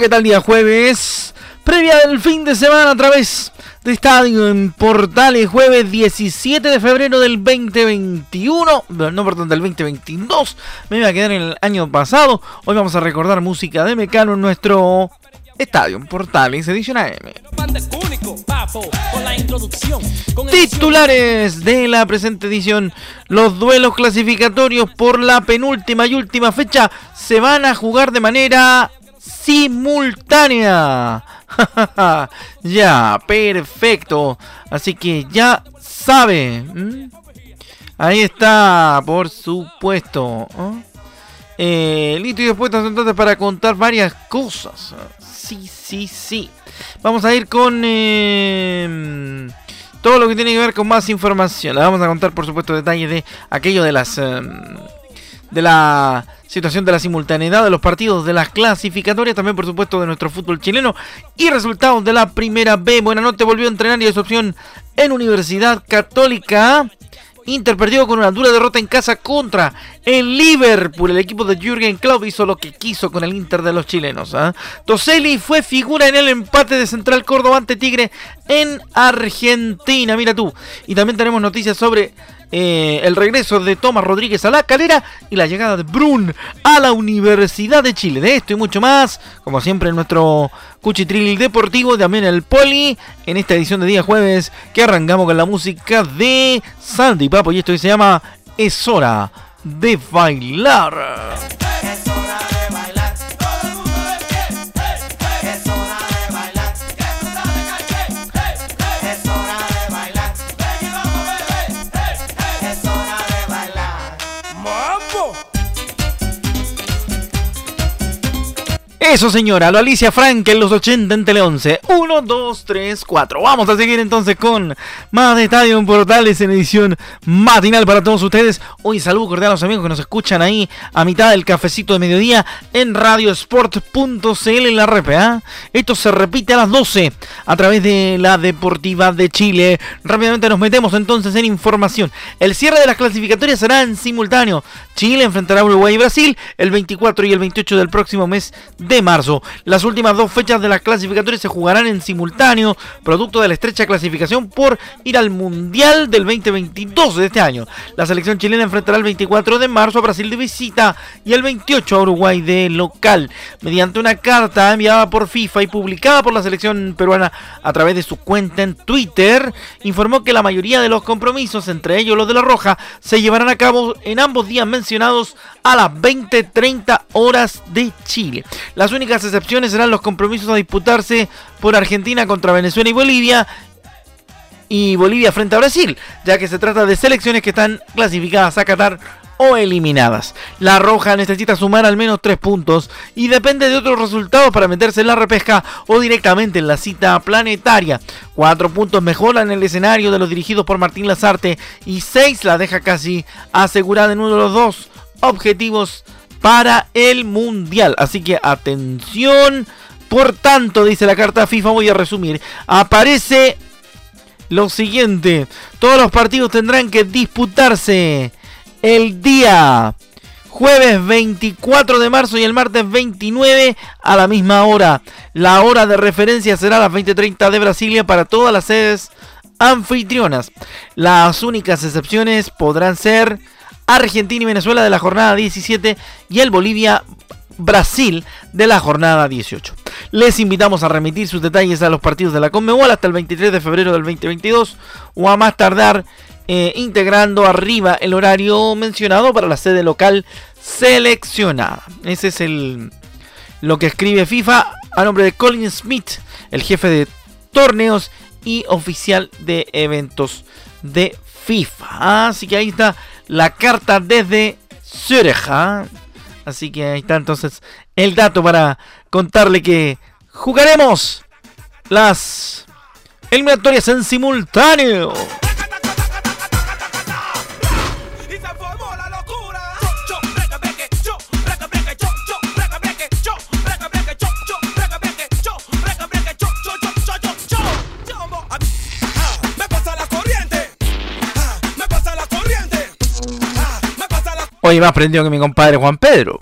¿Qué tal? Día jueves, previa del fin de semana a través de Estadio en Portales, jueves 17 de febrero del 2021, no, perdón, del 2022, me iba a quedar en el año pasado. Hoy vamos a recordar música de Mecano en nuestro Estadio en Portales, edición AM. Titulares de la presente edición. Los duelos clasificatorios por la penúltima y última fecha se van a jugar de manera simultánea. ya, perfecto. Así que ya sabe. Ahí está, por supuesto. Eh, listo y dispuestos entonces para contar varias cosas. Sí, sí, sí. Vamos a ir con em, todo lo que tiene que ver con más información. Le vamos a contar, por supuesto, detalles de aquello de las... De la situación de la simultaneidad de los partidos de las clasificatorias, también por supuesto de nuestro fútbol chileno y resultados de la primera B. Buena noche, volvió a entrenar y es opción en Universidad Católica. Inter perdió con una dura derrota en casa contra el Liverpool. El equipo de Jürgen Klopp hizo lo que quiso con el Inter de los chilenos. ¿eh? Fue figura en el empate de Central Córdoba ante Tigre en Argentina. Mira tú. Y también tenemos noticias sobre eh, el regreso de Tomás Rodríguez a la calera y la llegada de Brun a la Universidad de Chile. De esto y mucho más, como siempre en nuestro Cuchitril Deportivo, también el Poli, en esta edición de día jueves que arrancamos con la música de Sandy Papo y esto se llama Es hora de bailar. Eso, señora, lo Alicia Frank en los 80 en Tele 11. 1, 2, 3, 4. Vamos a seguir entonces con más de Estadio Portales en edición matinal para todos ustedes. Hoy saludo cordial a los amigos que nos escuchan ahí a mitad del cafecito de mediodía en radiosport.cl en la RPA. Esto se repite a las 12 a través de la Deportiva de Chile. Rápidamente nos metemos entonces en información. El cierre de las clasificatorias será en simultáneo. Chile enfrentará a Uruguay y Brasil el 24 y el 28 del próximo mes de marzo. Las últimas dos fechas de las clasificatorias se jugarán en simultáneo, producto de la estrecha clasificación por ir al Mundial del 2022 de este año. La selección chilena enfrentará el 24 de marzo a Brasil de visita y el 28 a Uruguay de local. Mediante una carta enviada por FIFA y publicada por la selección peruana a través de su cuenta en Twitter, informó que la mayoría de los compromisos, entre ellos los de la Roja, se llevarán a cabo en ambos días mencionados a las 20-30 horas de Chile. Las únicas excepciones serán los compromisos a disputarse por Argentina contra Venezuela y Bolivia y Bolivia frente a Brasil, ya que se trata de selecciones que están clasificadas a Qatar o eliminadas. La Roja necesita sumar al menos 3 puntos y depende de otros resultados para meterse en la repesca o directamente en la cita planetaria. 4 puntos mejoran el escenario de los dirigidos por Martín Lazarte y 6 la deja casi asegurada en uno de los dos objetivos para el Mundial. Así que atención. Por tanto, dice la carta FIFA, voy a resumir. Aparece lo siguiente. Todos los partidos tendrán que disputarse el día jueves 24 de marzo y el martes 29 a la misma hora. La hora de referencia será las 20:30 de Brasilia para todas las sedes anfitrionas. Las únicas excepciones podrán ser Argentina y Venezuela de la jornada 17 y el Bolivia Brasil de la jornada 18. Les invitamos a remitir sus detalles a los partidos de la Conmebol hasta el 23 de febrero del 2022 o a más tardar eh, integrando arriba el horario mencionado para la sede local seleccionada. Ese es el lo que escribe FIFA a nombre de Colin Smith, el jefe de torneos y oficial de eventos de FIFA. Así que ahí está la carta desde Zürich. Así que ahí está entonces el dato para contarle que jugaremos las eliminatorias en simultáneo. Hoy me aprendió que mi compadre Juan Pedro.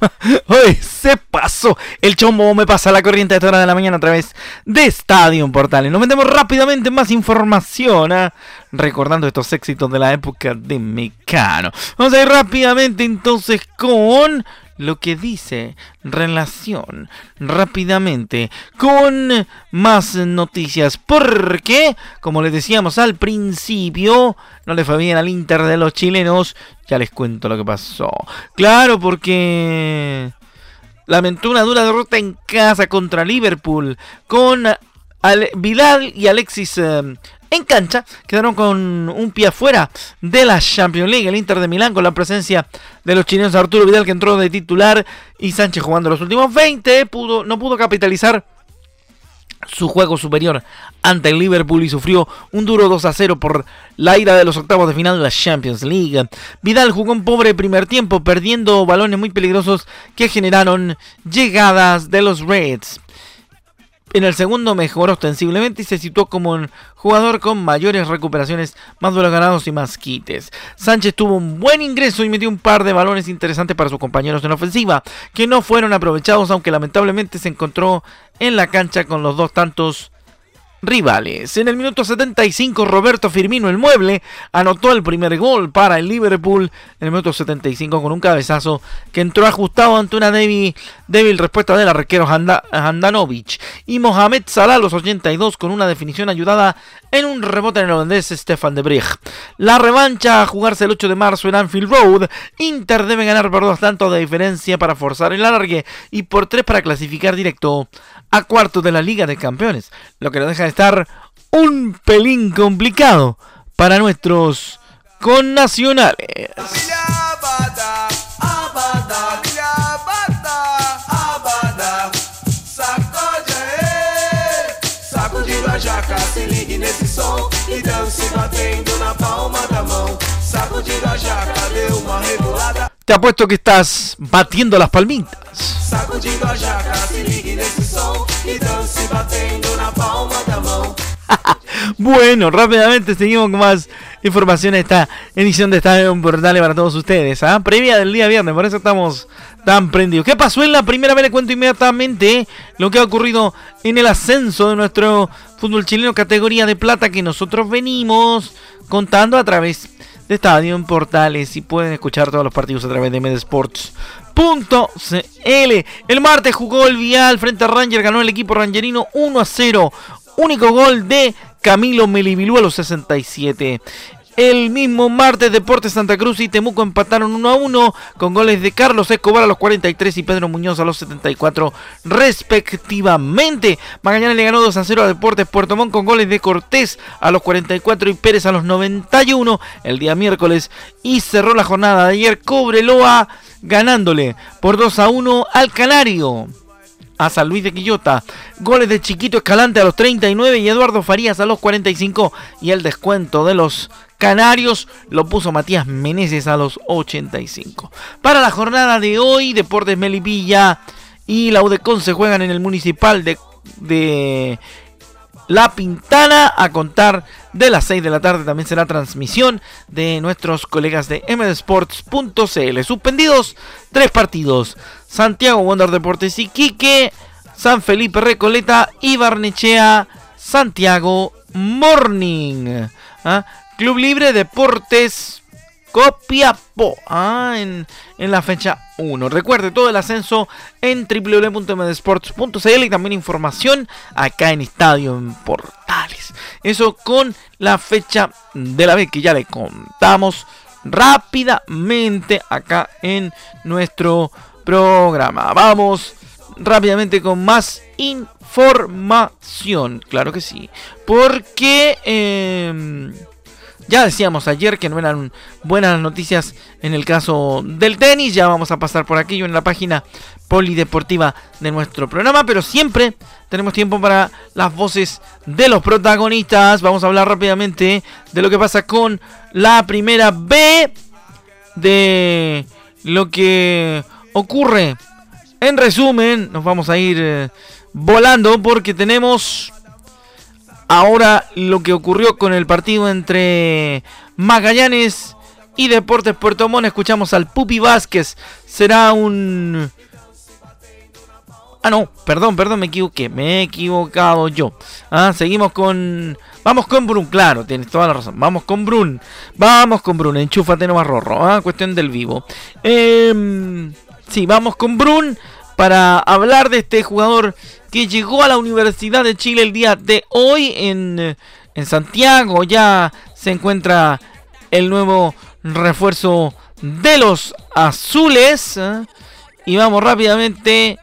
Hoy se pasó. El chombo me pasa la corriente a esta hora de la mañana a través de Estadio Portales. Nos metemos rápidamente en más información. ¿ah? Recordando estos éxitos de la época de Mecano. Vamos a ir rápidamente entonces con lo que dice relación rápidamente con más noticias. Porque, como les decíamos al principio, no le fue bien al Inter de los chilenos. Ya les cuento lo que pasó. Claro, porque lamentó una dura derrota en casa contra Liverpool con Vidal y Alexis eh, en cancha. Quedaron con un pie afuera de la Champions League. El Inter de Milán con la presencia de los chilenos Arturo Vidal que entró de titular y Sánchez jugando los últimos 20. Pudo, no pudo capitalizar su juego superior ante el Liverpool y sufrió un duro 2 a 0 por la ida de los octavos de final de la Champions League. Vidal jugó un pobre primer tiempo, perdiendo balones muy peligrosos que generaron llegadas de los Reds. En el segundo mejoró ostensiblemente y se situó como un jugador con mayores recuperaciones, más duelos ganados y más quites. Sánchez tuvo un buen ingreso y metió un par de balones interesantes para sus compañeros en la ofensiva, que no fueron aprovechados aunque lamentablemente se encontró en la cancha con los dos tantos rivales. En el minuto 75, Roberto Firmino, el mueble, anotó el primer gol para el Liverpool en el minuto 75 con un cabezazo que entró ajustado ante una débil, débil respuesta del arquero Handanovic. Y Mohamed Salah, los 82, con una definición ayudada en un rebote en el holandés Stefan de Brich. La revancha a jugarse el 8 de marzo en Anfield Road. Inter debe ganar por dos tantos de diferencia para forzar el alargue y por tres para clasificar directo a cuartos de la Liga de Campeones, lo que nos deja de estar un pelín complicado para nuestros connacionales. Te apuesto que estás batiendo las palmitas. bueno, rápidamente seguimos con más información de esta edición de Estadio Portales para todos ustedes. ¿ah? Previa del día viernes, por eso estamos tan prendidos. ¿Qué pasó en la primera vez? Le cuento inmediatamente lo que ha ocurrido en el ascenso de nuestro fútbol chileno categoría de plata que nosotros venimos contando a través Estadio en Portales y pueden escuchar todos los partidos a través de medesports.cl. El martes jugó el Vial frente a Ranger, ganó el equipo rangerino 1 a 0. Único gol de Camilo Melibilú a los 67. El mismo martes Deportes Santa Cruz y Temuco empataron 1 a 1 con goles de Carlos Escobar a los 43 y Pedro Muñoz a los 74 respectivamente. Magallanes le ganó 2 a 0 a Deportes Puerto Montt con goles de Cortés a los 44 y Pérez a los 91 el día miércoles y cerró la jornada de ayer Cobreloa ganándole por 2 a 1 al Canario a San Luis de Quillota. Goles de Chiquito Escalante a los 39 y Eduardo Farías a los 45. Y el descuento de los Canarios lo puso Matías Meneses a los 85. Para la jornada de hoy, Deportes Melipilla y la UDECON se juegan en el Municipal de, La Pintana a contar de las 6 de la tarde. También será transmisión de nuestros colegas de mdesports.cl. Suspendidos tres partidos. Santiago Wonder Deportes y Quique, San Felipe Recoleta y Barnechea Santiago Morning. ¿Ah? Club Libre Deportes Copiapó ah, en, en, la fecha 1. Recuerde todo el ascenso en www.mdesports.cl y también información acá en Estadio en Portales. Eso con la fecha de la vez que ya le contamos rápidamente acá en nuestro programa. Vamos rápidamente con más información. Claro que sí. Porque... Eh, Ya decíamos ayer que no eran buenas noticias en el caso del tenis. Ya vamos a pasar por aquello en la página polideportiva de nuestro programa. Pero siempre tenemos tiempo para las voces de los protagonistas. Vamos a hablar rápidamente de lo que pasa con la primera B. De lo que ocurre. En resumen, nos vamos a ir eh, volando porque tenemos ahora lo que ocurrió con el partido entre Magallanes y Deportes Puerto Montt. Escuchamos al Pupi Vázquez. Será un... Ah, no, perdón, perdón, me equivoqué. Me he equivocado yo. Ah, seguimos con... Vamos con Brun, claro, tienes toda la razón. Vamos con Brun. Vamos con Brun, enchúfate no rorro. Ah, cuestión del vivo. Eh, sí, vamos con Brun para hablar de este jugador que llegó a la Universidad de Chile el día de hoy en, en Santiago. Ya se encuentra el nuevo refuerzo de los azules. ¿eh? Y vamos rápidamente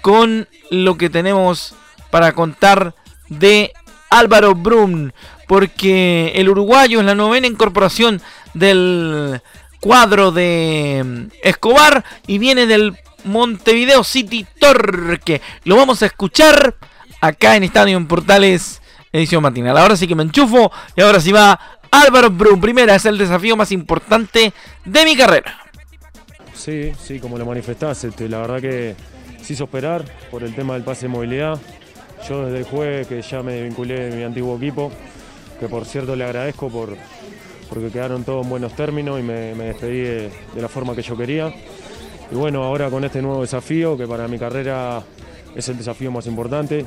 con lo que tenemos para contar de Álvaro Brum. Porque el uruguayo es la novena incorporación del cuadro de Escobar y viene del Montevideo City Torque. Lo vamos a escuchar acá en Estadio en Portales, edición matinal. Ahora sí que me enchufo y ahora sí va Álvaro Brum. Primera es el desafío más importante de mi carrera. Sí, sí, como lo manifestaste, este, la verdad que se hizo esperar por el tema del pase de movilidad. Yo desde el jueves que ya me vinculé de mi antiguo equipo, que por cierto le agradezco por, porque quedaron todos en buenos términos y me, despedí de la forma que yo quería. Y bueno, ahora con este nuevo desafío, que para mi carrera es el desafío más importante,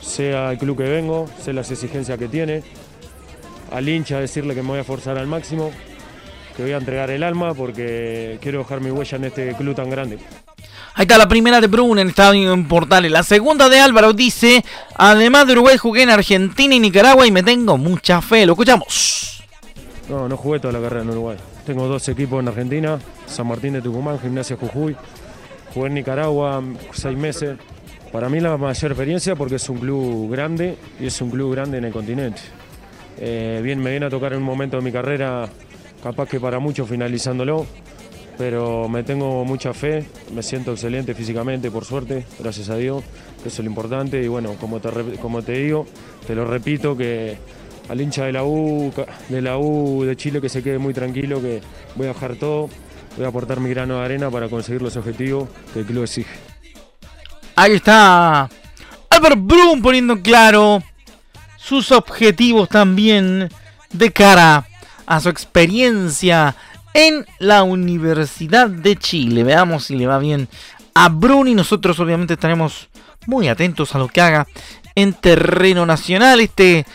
sea el club que vengo, sé las exigencias que tiene, al hincha decirle que me voy a forzar al máximo, que voy a entregar el alma porque quiero dejar mi huella en este club tan grande. Ahí está la primera de Bruno en Estadio en Portales. La segunda de Álvaro dice, además de Uruguay jugué en Argentina y Nicaragua y me tengo mucha fe. Lo escuchamos. No, no jugué toda la carrera en Uruguay. Tengo dos equipos en Argentina, San Martín de Tucumán, Gimnasia Jujuy. Jugué en Nicaragua seis meses. Para mí la mayor experiencia porque es un club grande y es un club grande en el continente. Eh, bien, me viene a tocar en un momento de mi carrera, capaz que para muchos finalizándolo, pero me tengo mucha fe, me siento excelente físicamente, por suerte, gracias a Dios, eso es lo importante y bueno, como te, como te digo, te lo repito que al hincha de la U de la U de Chile que se quede muy tranquilo, que voy a dejar todo, voy a aportar mi grano de arena para conseguir los objetivos que el club exige. Ahí está Albert Brum poniendo claro sus objetivos también de cara a su experiencia en la Universidad de Chile. Veamos si le va bien a Brun y nosotros obviamente estaremos muy atentos a lo que haga en terreno nacional este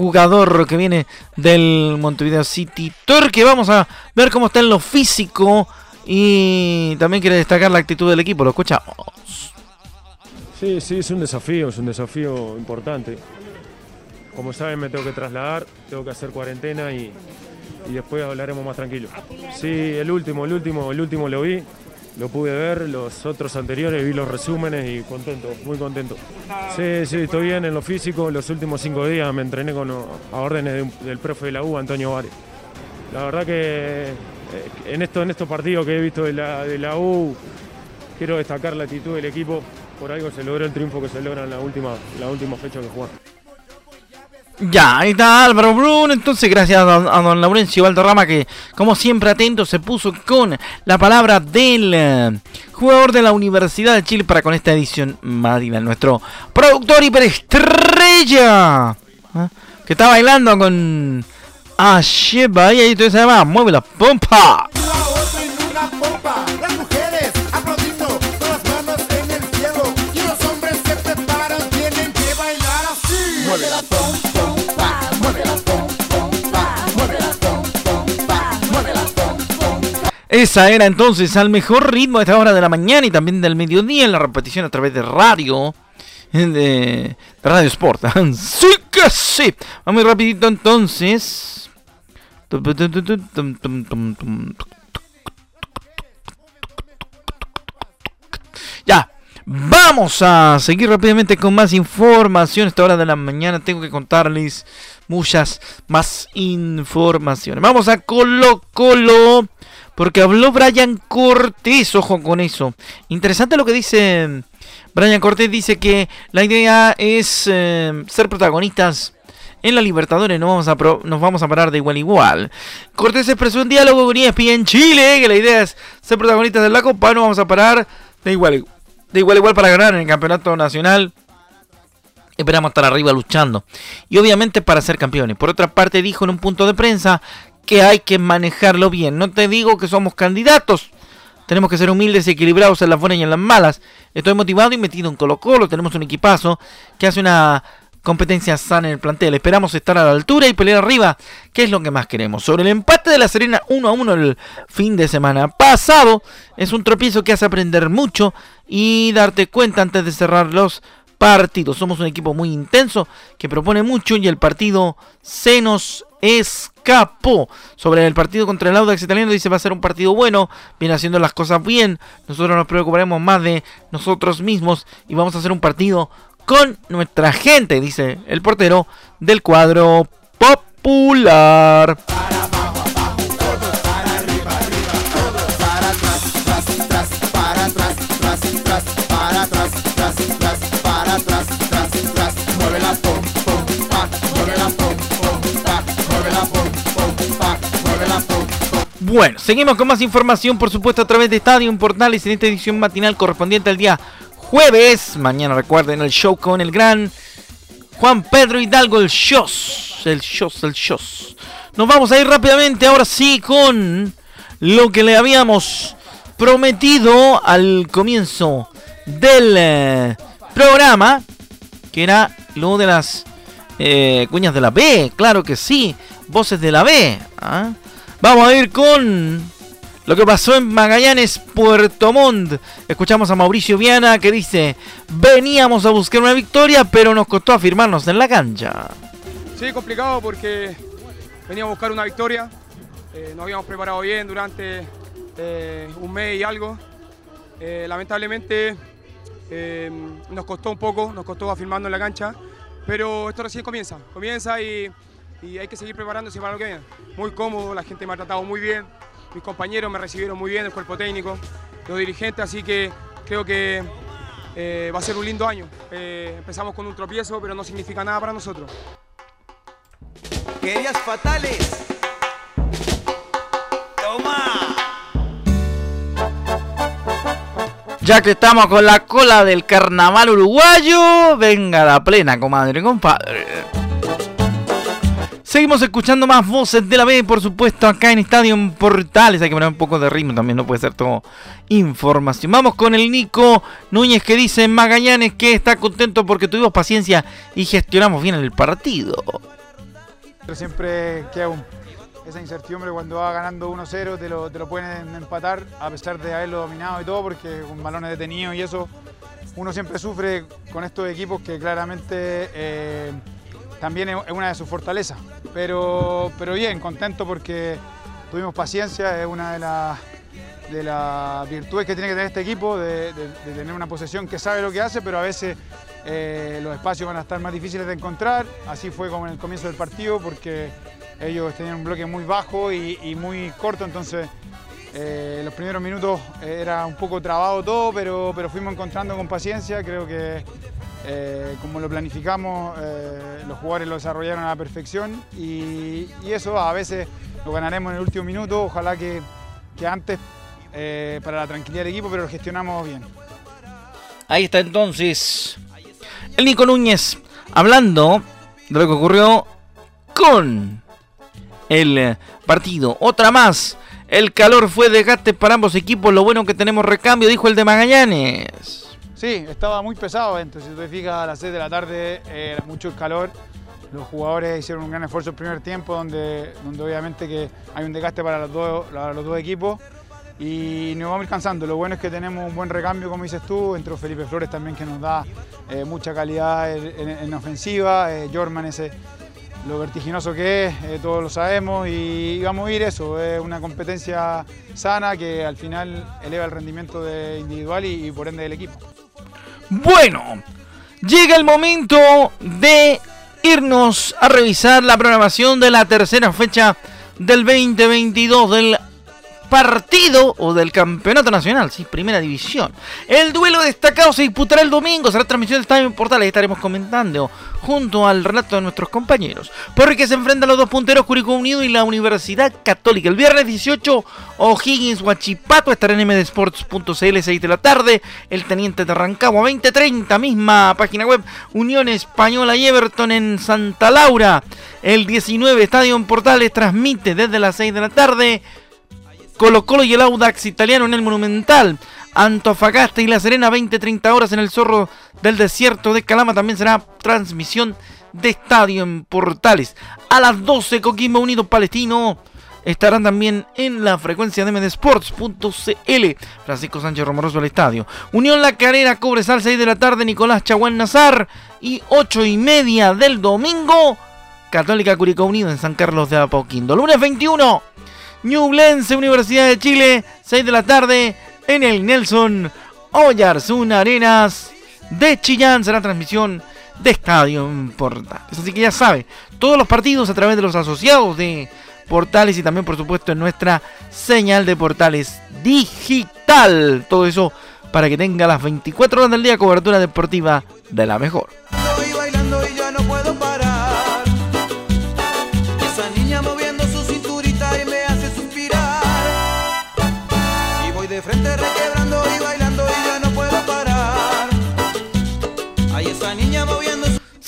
jugador que viene del Montevideo City Torque. Vamos a ver cómo está en lo físico y también quiere destacar la actitud del equipo. Lo escuchamos. Sí, sí, es un desafío, es un desafío importante. Como saben, me tengo que trasladar, tengo que hacer cuarentena y, y después hablaremos más tranquilo. Sí, el último, el último, el último lo vi lo pude ver, los otros anteriores vi los resúmenes y contento, muy contento. Sí, sí, estoy bien en lo físico. Los últimos cinco días me entrené con, a órdenes del profe de la U, Antonio Vares. La verdad que eh, en, esto, en estos partidos que he visto de la, de la U, quiero destacar la actitud del equipo. Por algo se logró el triunfo que se logra en la última, la última fecha que jugaron. Ya, ahí está Álvaro Bruno. Entonces, gracias a don, Laurencio Valderrama, que como siempre atento se puso con la palabra del eh, jugador de la Universidad de Chile para con esta edición Madina, nuestro productor hiperestrella, ¿eh? que está bailando con Asheba y ahí todo se llama Mueve la pompa. Esa era entonces al mejor ritmo de esta hora de la mañana y también del mediodía en la repetición a través de radio. De, Radio Sport. sí que sí. Vamos rapidito entonces. Ya. Vamos a seguir rápidamente con más información. Esta hora de la mañana tengo que contarles muchas más informaciones. Vamos a Colo Colo. Porque habló Brian Cortés, ojo con eso. Interesante lo que dice Brian Cortés, dice que la idea es eh, ser protagonistas en la Libertadores, no vamos a nos vamos a parar de igual a igual. Cortés expresó un diálogo con ESPN Chile, que la idea es ser protagonistas de la Copa, no vamos a parar de igual, de igual a igual para ganar en el Campeonato Nacional. Esperamos estar arriba luchando. Y obviamente para ser campeones. Por otra parte, dijo en un punto de prensa que hay que manejarlo bien. No te digo que somos candidatos. Tenemos que ser humildes y equilibrados en las buenas y en las malas. Estoy motivado y metido en Colo Colo. Tenemos un equipazo que hace una competencia sana en el plantel. Esperamos estar a la altura y pelear arriba, que es lo que más queremos. Sobre el empate de la Serena 1 a 1 el fin de semana pasado, es un tropiezo que hace aprender mucho y darte cuenta antes de cerrar los partidos. Somos un equipo muy intenso que propone mucho y el partido se nos escapó. Sobre el partido contra el Audax italiano dice va a ser un partido bueno, viene haciendo las cosas bien. Nosotros nos preocuparemos más de nosotros mismos y vamos a hacer un partido con nuestra gente, dice el portero del cuadro popular. Bueno, seguimos con más información, por supuesto, a través de Estadio Portales en esta edición matinal correspondiente al día jueves. Mañana recuerden el show con el gran Juan Pedro Hidalgo, el shows. El shows, el shows. Nos vamos a ir rápidamente ahora sí con lo que le habíamos prometido al comienzo del eh, programa, que era lo de las eh, cuñas de la B, claro que sí, voces de la B. ¿ah? Vamos a ir con lo que pasó en Magallanes, Puerto Montt. Escuchamos a Mauricio Viana que dice, veníamos a buscar una victoria, pero nos costó afirmarnos en la cancha. Sí, complicado porque veníamos a buscar una victoria. Eh, nos habíamos preparado bien durante eh, un mes y algo. Eh, lamentablemente nos costó un poco, nos costó afirmarnos en la cancha, pero esto recién comienza, comienza y y hay que seguir preparándose para lo que viene. Muy cómodo, la gente me ha tratado muy bien, mis compañeros me recibieron muy bien, el cuerpo técnico, los dirigentes, así que creo que eh, va a ser un lindo año. Eh, empezamos con un tropiezo, pero no significa nada para nosotros. Querías fatales. Toma. Ya que estamos con la cola del carnaval uruguayo, venga la plena, comadre, compadre. Seguimos escuchando más voces de la B, por supuesto, acá en Estadio Portales. Hay que poner un poco de ritmo también, no puede ser todo información. Vamos con el Nico Núñez que dice Magallanes que está contento porque tuvimos paciencia y gestionamos bien el partido. Siempre queda esa incertidumbre cuando va ganando 1-0, te lo, te lo pueden empatar a pesar de haberlo dominado y todo, porque con balones detenidos y eso, uno siempre sufre con estos equipos que claramente... Eh, también es una de sus fortalezas. Pero, pero bien, contento porque tuvimos paciencia, es una de las, de las virtudes que tiene que tener este equipo, de, tener una posesión que sabe lo que hace, pero a veces eh, los espacios van a estar más difíciles de encontrar. Así fue como en el comienzo del partido, porque ellos tenían un bloque muy bajo y, muy corto, entonces eh, los primeros minutos era un poco trabado todo, pero, pero fuimos encontrando con paciencia. Creo que eh, como lo planificamos, eh, los jugadores lo desarrollaron a la perfección y, eso a veces lo ganaremos en el último minuto, ojalá que, antes eh, para la tranquilidad del equipo, pero lo gestionamos bien. Ahí está entonces el Nico Núñez hablando de lo que ocurrió con el partido. Otra más. El calor fue desgaste para ambos equipos. Lo bueno que tenemos recambio, dijo el de Magallanes. Sí, estaba muy pesado entonces Si te fijas, a las 6 de la tarde era mucho calor. Los jugadores hicieron un gran esfuerzo el primer tiempo, donde, donde obviamente que hay un desgaste para los dos, los dos equipos. Y nos vamos ir cansando. Lo bueno es que tenemos un buen recambio, como dices tú, entre Felipe Flores también que nos da eh, mucha calidad en, ofensiva. Eh, Jorman ese lo vertiginoso que es, eh, todos lo sabemos y, vamos a ir eso, es una competencia sana que al final eleva el rendimiento de individual y por ende del equipo. Bueno, llega el momento de irnos a revisar la programación de la tercera fecha del 2022 del partido o del campeonato nacional, sí, primera división. El duelo destacado se disputará el domingo, será transmisión de Estadio Portales, estaremos comentando junto al relato de nuestros compañeros. Porque se enfrentan los dos punteros Curicó Unido y la Universidad Católica. El viernes 18, O'Higgins Huachipato estará en mdsports.cl 6 de la tarde. El Teniente de Rancagua 2030, misma página web. Unión Española y Everton en Santa Laura. El 19, Estadio Portales transmite desde las 6 de la tarde. Colo Colo y el Audax italiano en el Monumental. Antofagasta y La Serena 20-30 horas en el Zorro del Desierto de Calama. También será transmisión de estadio en Portales. A las 12 Coquimbo Unido Palestino estarán también en la frecuencia de mdesports.cl. Francisco Sánchez Romoroso al estadio. Unión La Carrera, Cobresal 6 de la tarde, Nicolás Chaguán Nazar. Y 8 y media del domingo, Católica Curicó Unido en San Carlos de Apoquindo. Lunes 21, Ñublense, Universidad de Chile, 6 de la tarde, en el Nelson Oyarzún Arenas de Chillán. Será transmisión de Estadio Portales. Así que ya sabe, todos los partidos a través de los asociados de Portales y también, por supuesto, en nuestra señal de Portales digital. Todo eso para que tenga las 24 horas del día cobertura deportiva de la mejor.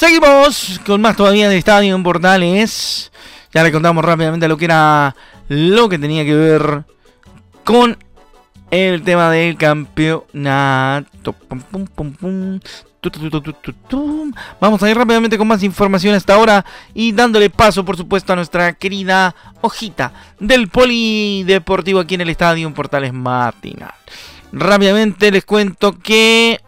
Seguimos con más todavía de Estadio en Portales. Ya le contamos rápidamente lo que era lo que tenía que ver con el tema del campeonato. Vamos a ir rápidamente con más información hasta ahora y dándole paso, por supuesto, a nuestra querida hojita del Polideportivo aquí en el Estadio Portales Matinal. Rápidamente les cuento que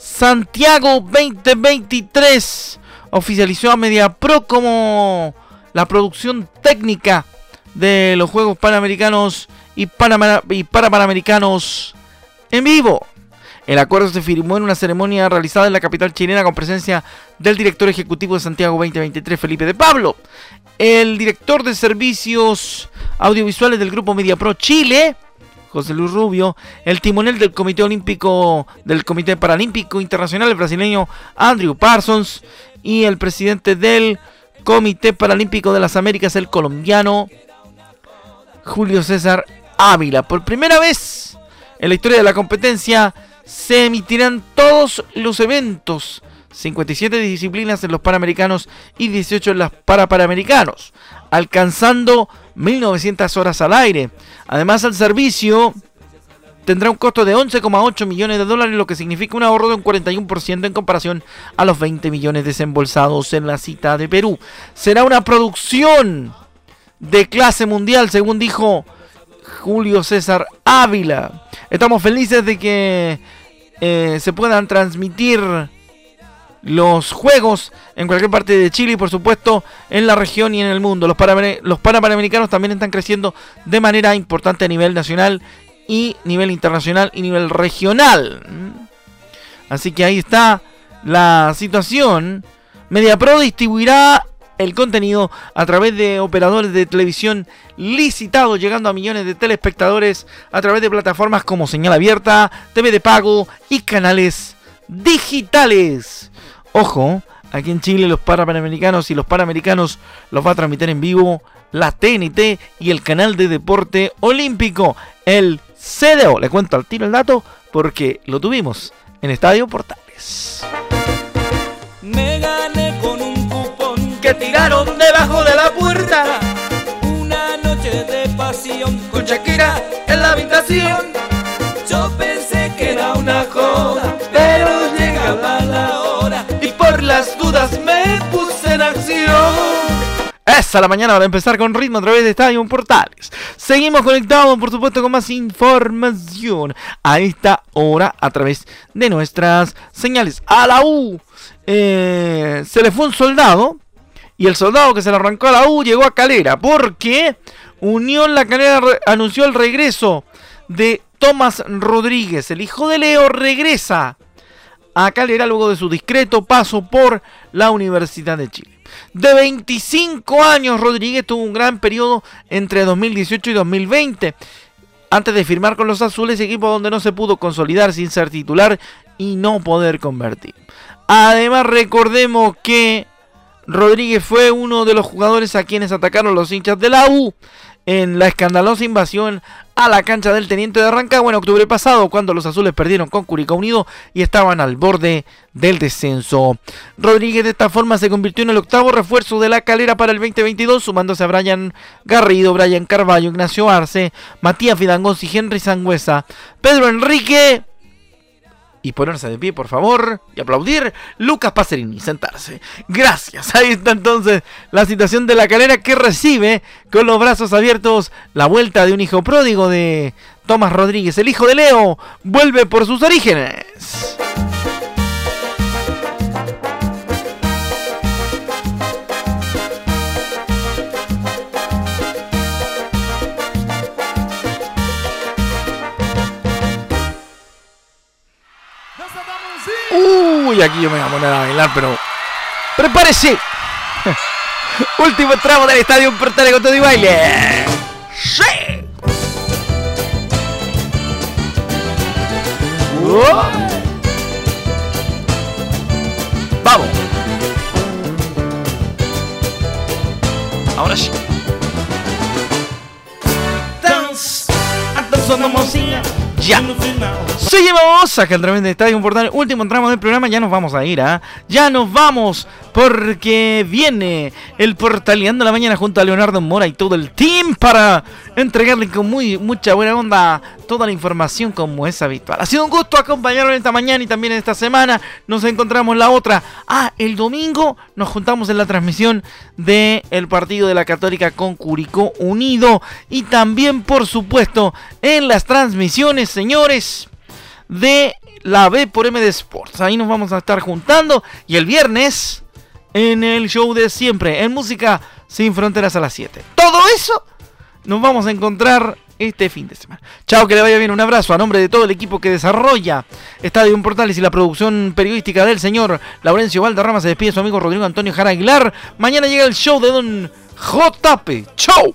Santiago 2023 oficializó a Media Pro como la producción técnica de los Juegos Panamericanos y, para Panamericanos en vivo. El acuerdo se firmó en una ceremonia realizada en la capital chilena con presencia del director ejecutivo de Santiago 2023, Felipe de Pablo, el director de servicios audiovisuales del grupo Media Pro Chile, José Luis Rubio, el timonel del Comité Olímpico del Comité Paralímpico Internacional, el brasileño Andrew Parsons, y el presidente del Comité Paralímpico de las Américas, el colombiano Julio César Ávila. Por primera vez en la historia de la competencia se emitirán todos los eventos 57 disciplinas en los Panamericanos y 18 en los Parapanamericanos, alcanzando 1.900 horas al aire. Además, el servicio tendrá un costo de 11,8 millones de dólares, lo que significa un ahorro de un 41% en comparación a los 20 millones desembolsados en la cita de Perú. Será una producción de clase mundial, según dijo Julio César Ávila. Estamos felices de que eh, se puedan transmitir los juegos en cualquier parte de Chile y por supuesto en la región y en el mundo. Los, los Panamericanos también están creciendo de manera importante a nivel nacional y nivel internacional y nivel regional. Así que ahí está la situación. MediaPro distribuirá el contenido a través de operadores de televisión licitados, llegando a millones de telespectadores a través de plataformas como Señal Abierta, TV de Pago y canales digitales. Ojo, aquí en Chile los Parapanamericanos y los Panamericanos los va a transmitir en vivo la TNT y el canal de deporte olímpico, el CDO. Le cuento al tiro el dato porque lo tuvimos en Estadio Portales. Me gané con un cupón que tiraron debajo de la puerta. Una noche de pasión con Shakira en la habitación. Las dudas me puse en acción. Esa la mañana para empezar con ritmo a través de Estadio Portales. Seguimos conectados, por supuesto, con más información a esta hora a través de nuestras señales. A la U eh, se le fue un soldado y el soldado que se le arrancó a la U llegó a Calera porque Unión La Calera anunció el regreso de Tomás Rodríguez. El hijo de Leo regresa a Calera luego de su discreto paso por la Universidad de Chile. De 25 años, Rodríguez tuvo un gran periodo entre 2018 y 2020 antes de firmar con los azules, equipo donde no se pudo consolidar sin ser titular y no poder convertir. Además, recordemos que Rodríguez fue uno de los jugadores a quienes atacaron los hinchas de la U en la escandalosa invasión a la cancha del Teniente de Rancagua en octubre pasado, cuando los azules perdieron con Curicó Unido y estaban al borde del descenso. Rodríguez de esta forma se convirtió en el octavo refuerzo de la calera para el 2022, sumándose a Brian Garrido, Brian Carballo, Ignacio Arce, Matías Fidangos y Henry Sangüesa. Pedro Enrique y ponerse de pie, por favor, y aplaudir. Lucas Pacerini, sentarse. Gracias. Ahí está entonces la situación de la calera que recibe con los brazos abiertos la vuelta de un hijo pródigo de Tomás Rodríguez, el hijo de Leo, vuelve por sus orígenes. Uy, aquí yo me voy a poner a bailar, pero. ¡Prepárese! Último tramo del estadio Portales con todo y baile. ¡Sí! ¡Oh! ¡Vamos! Ahora sí. Dance, ya. Seguimos acá el tremendo estadio portal. Último tramo del programa. Ya nos vamos a ir, ¿ah? Ya nos vamos. Porque viene el portaleando la mañana junto a Leonardo Mora y todo el team para entregarle con muy mucha buena onda toda la información como es habitual. Ha sido un gusto acompañarlo esta mañana y también esta semana. Nos encontramos la otra. Ah, el domingo nos juntamos en la transmisión del el partido de la Católica con Curicó Unido. Y también, por supuesto, en las transmisiones, señores, de la B por MD Sports. Ahí nos vamos a estar juntando. Y el viernes, en el show de siempre, en Música Sin Fronteras a las 7. Todo eso nos vamos a encontrar este fin de semana. Chao, que le vaya bien. Un abrazo a nombre de todo el equipo que desarrolla Estadio Portales y la producción periodística del señor Laurencio Valderrama. Se despide su amigo Rodrigo Antonio Jara Aguilar. Mañana llega el show de Don JP. ¡Chau!